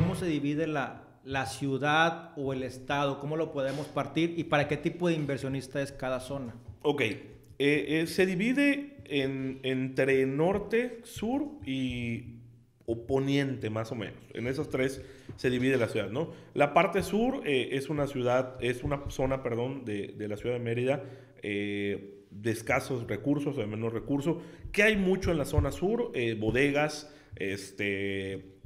cómo se divide la, la, ciudad o el estado, cómo lo podemos partir y para qué tipo de inversionista es cada zona. Ok, eh, eh, se divide en, entre norte, sur y poniente más o menos. En esos tres se divide la ciudad, ¿no? La parte sur eh, es una ciudad, es una zona, perdón, de, de la ciudad de Mérida de escasos recursos o de menos recursos, que hay mucho en la zona sur, bodegas, este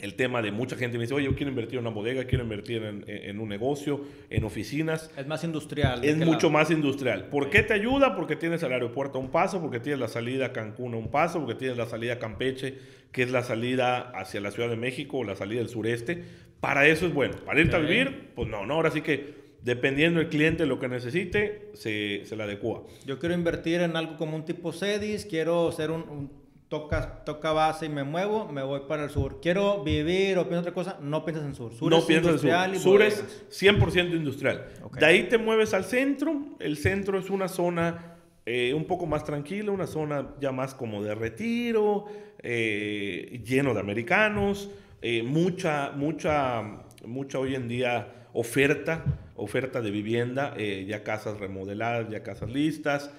el tema de mucha gente me dice, oye, yo quiero invertir en una bodega, quiero invertir en, un negocio, en oficinas. Es más industrial. Es mucho más industrial. ¿Por qué te ayuda? Porque tienes el aeropuerto a un paso, porque tienes la salida a Cancún a un paso, porque tienes la salida a Campeche, que es la salida hacia la Ciudad de México o la salida del sureste. Para eso es bueno. Para irte a vivir, pues no, no. Ahora sí que dependiendo del cliente lo que necesite, se, se le adecua. Yo quiero invertir en algo como un tipo CEDIS, quiero ser un toca, toca base y me muevo, me voy para el sur. Quiero vivir o pienso otra cosa, no piensas en sur. Sur no es piensas en sur. Sur es 100% industrial. De ahí te mueves al centro. El centro es una zona eh, un poco más tranquila, una zona ya más como de retiro, eh, lleno de americanos, eh, mucha, mucha, mucha hoy en día oferta, oferta de vivienda, ya casas remodeladas, ya casas listas.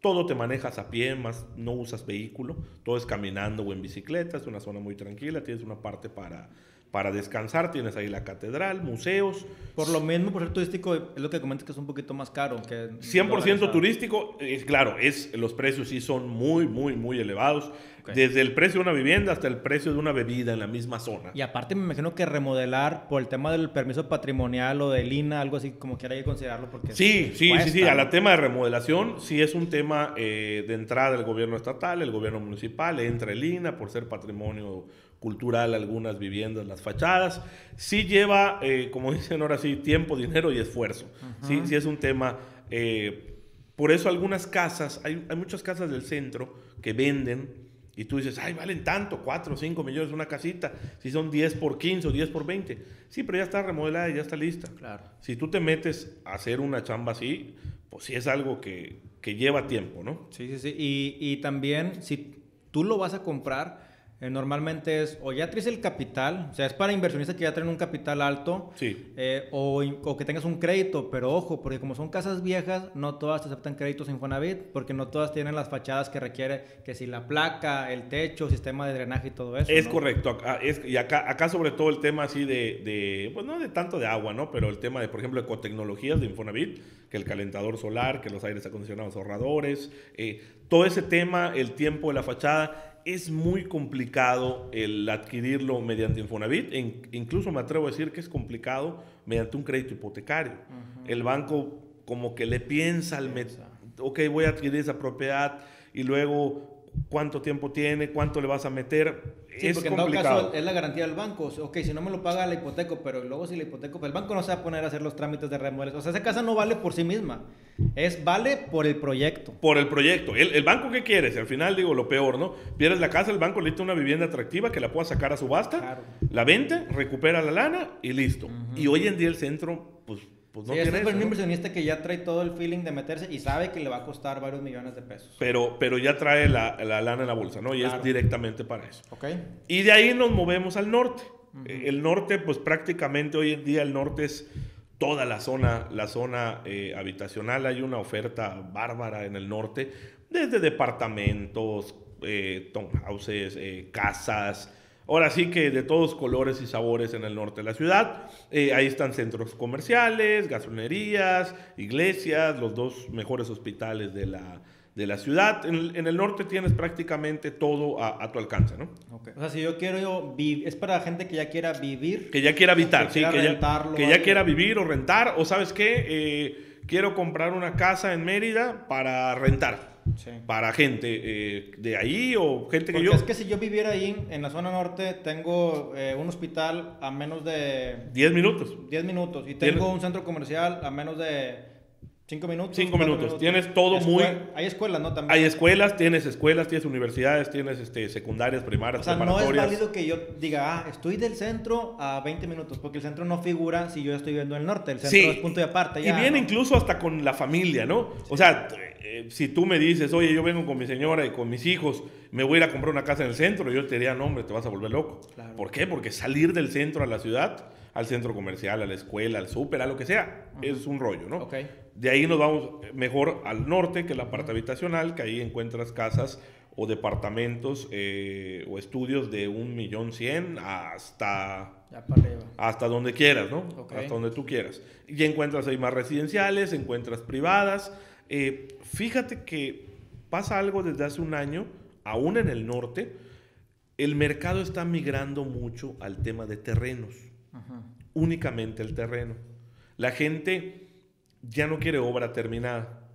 Todo te manejas a pie, más no usas vehículo, todo es caminando o en bicicleta, es una zona muy tranquila, tienes una parte para, para descansar, tienes ahí la catedral, museos. Por lo mismo, por ser turístico, es lo que comentas que es un poquito más caro. Que 100% turístico, es, claro, es, los precios sí son muy, muy, muy elevados. Desde el precio de una vivienda hasta el precio de una bebida en la misma zona. Y aparte me imagino que remodelar por el tema del permiso patrimonial o del INA, algo así como que hay que considerarlo. Porque sí, sí, sí, sí. A la tema de remodelación sí es un tema eh, de entrada del gobierno estatal, el gobierno municipal, entra el INA por ser patrimonio cultural algunas viviendas, las fachadas. Sí lleva, eh, como dicen ahora sí, tiempo, dinero y esfuerzo. Sí, sí es un tema... Eh, por eso algunas casas, hay, hay muchas casas del centro que venden y tú dices, ay, valen tanto, 4 o 5 millones una casita, si son 10 por 15 o 10 por 20. Sí, pero ya está remodelada y ya está lista. Claro. Si tú te metes a hacer una chamba así, pues sí es algo que, que lleva tiempo, ¿no? Sí, sí, sí. Y, y también, si tú lo vas a comprar, eh, normalmente es o ya traes el capital, o sea, es para inversionistas que ya traen un capital alto, sí. Eh, o, o, que tengas un crédito, pero ojo, porque como son casas viejas, no todas te aceptan créditos Infonavit, porque no todas tienen las fachadas que requiere, que si la placa, el techo, sistema de drenaje y todo eso. Es correcto, es, y acá, acá sobre todo el tema así de, de, pues no de tanto de agua, ¿no? Pero el tema de, por ejemplo, ecotecnologías de Infonavit, que el calentador solar, que los aires acondicionados ahorradores, eh, todo ese tema, el tiempo de la fachada, es muy complicado el adquirirlo mediante Infonavit. incluso me atrevo a decir que es complicado mediante un crédito hipotecario. El banco como que le piensa al... Ok, voy a adquirir esa propiedad y luego cuánto tiempo tiene, cuánto le vas a meter. Sí, porque en todo caso es la garantía del banco. Ok, si no me lo paga la hipoteca, pero luego si la hipoteca, pues el banco no se va a poner a hacer los trámites de remodelación. O sea, esa casa no vale por sí misma. Es vale por el proyecto. Por el proyecto. El, banco, ¿qué quiere? Si al final digo lo peor, ¿no? Pierdes la casa, el banco necesita una vivienda atractiva que la pueda sacar a subasta, la vende, recupera la lana y listo. Y hoy en día el centro, pues pues no tiene es un inversionista que ya trae todo el feeling de meterse y sabe que le va a costar varios millones de pesos. Pero, pero ya trae la, la lana en la bolsa, ¿no? Y es directamente para eso. Ok. Y de ahí nos movemos al norte. El norte, pues prácticamente hoy en día el norte es toda la zona, la zona eh, habitacional. Hay una oferta bárbara en el norte, desde departamentos, eh, townhouses, eh, casas, Ahora sí que de todos colores y sabores en el norte de la ciudad. Eh, ahí están centros comerciales, gasolinerías, iglesias, los dos mejores hospitales de la, de la ciudad. En el, norte tienes prácticamente todo a, tu alcance, ¿no? O sea, si yo quiero vivir, es para gente que ya quiera vivir. Que ya quiera habitar, sí, que ya, que ya quiera vivir o rentar, o sabes qué, eh, quiero comprar una casa en Mérida para rentar para gente eh, de ahí o gente que yo... es que si yo viviera ahí, en la zona norte, tengo eh, un hospital a menos de 10 minutos. 10 minutos y tengo un centro comercial a menos de 5 minutos. Cinco minutos. Tienes todo muy- Hay escuelas, ¿no? También. Hay escuelas, tienes escuelas, tienes universidades, tienes este, secundarias, primarias, O sea, no es preparatorias. válido que yo diga, ah, estoy del centro a 20 minutos, porque el centro no figura si yo estoy viendo el norte. El centro Sí. es punto de aparte. Y viene ¿no? incluso hasta con la familia, ¿no? O sea, eh, si tú me dices, oye, yo vengo con mi señora y con mis hijos, me voy a ir a comprar una casa en el centro, yo te diría, no, hombre, te vas a volver loco. Claro. ¿Por qué? Porque salir del centro a la ciudad, al centro comercial, a la escuela, al súper, a lo que sea, es un rollo, ¿no? Ok. De ahí nos vamos mejor al norte, que la parte habitacional, que ahí encuentras casas o departamentos eh, o estudios de un millón cien hasta hasta donde quieras, ¿no? Hasta donde tú quieras. Y encuentras ahí más residenciales, encuentras privadas. Eh, fíjate que pasa algo desde hace un año, aún en el norte, el mercado está migrando mucho al tema de terrenos, Ajá. únicamente el terreno. La gente ya no quiere obra terminada.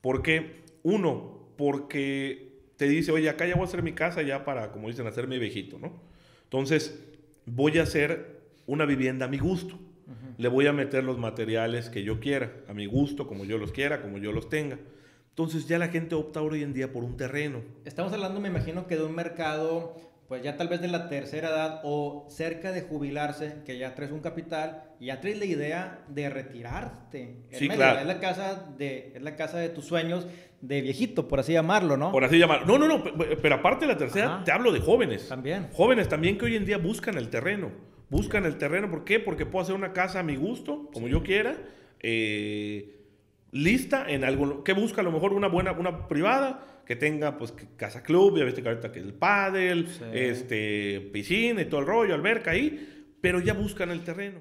¿Por qué? Uno, porque te dice, oye, acá ya voy a hacer mi casa ya para, como dicen, hacerme viejito, ¿no? Entonces, voy a hacer una vivienda a mi gusto. Le voy a meter los materiales que yo quiera, a mi gusto, como yo los quiera, como yo los tenga. Entonces ya la gente opta hoy en día por un terreno. Estamos hablando, me imagino, que de un mercado, pues ya tal vez de la tercera edad o cerca de jubilarse, que ya traes un capital y ya traes la idea de retirarte. Sí, medio. claro. Es la casa de, es la casa de tus sueños de viejito, por así llamarlo, ¿no? Por así llamar. No, no, no, pe- pero aparte de la tercera, Ajá. te hablo de jóvenes. También. Jóvenes también que hoy en día buscan el terreno. Buscan el terreno, ¿por qué? Porque puedo hacer una casa a mi gusto, como yo quiera, eh, lista en algo, que busca a lo mejor una buena, una privada, que tenga pues que casa club, ya viste que ahorita que el pádel, Sí. este, piscina y todo el rollo, alberca ahí, pero ya buscan el terreno.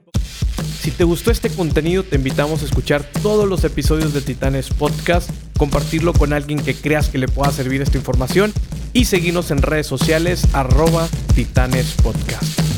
Si te gustó este contenido, te invitamos a escuchar todos los episodios de Titanes Podcast, compartirlo con alguien que creas que le pueda servir esta información y seguirnos en redes sociales arroba Titanes Podcast.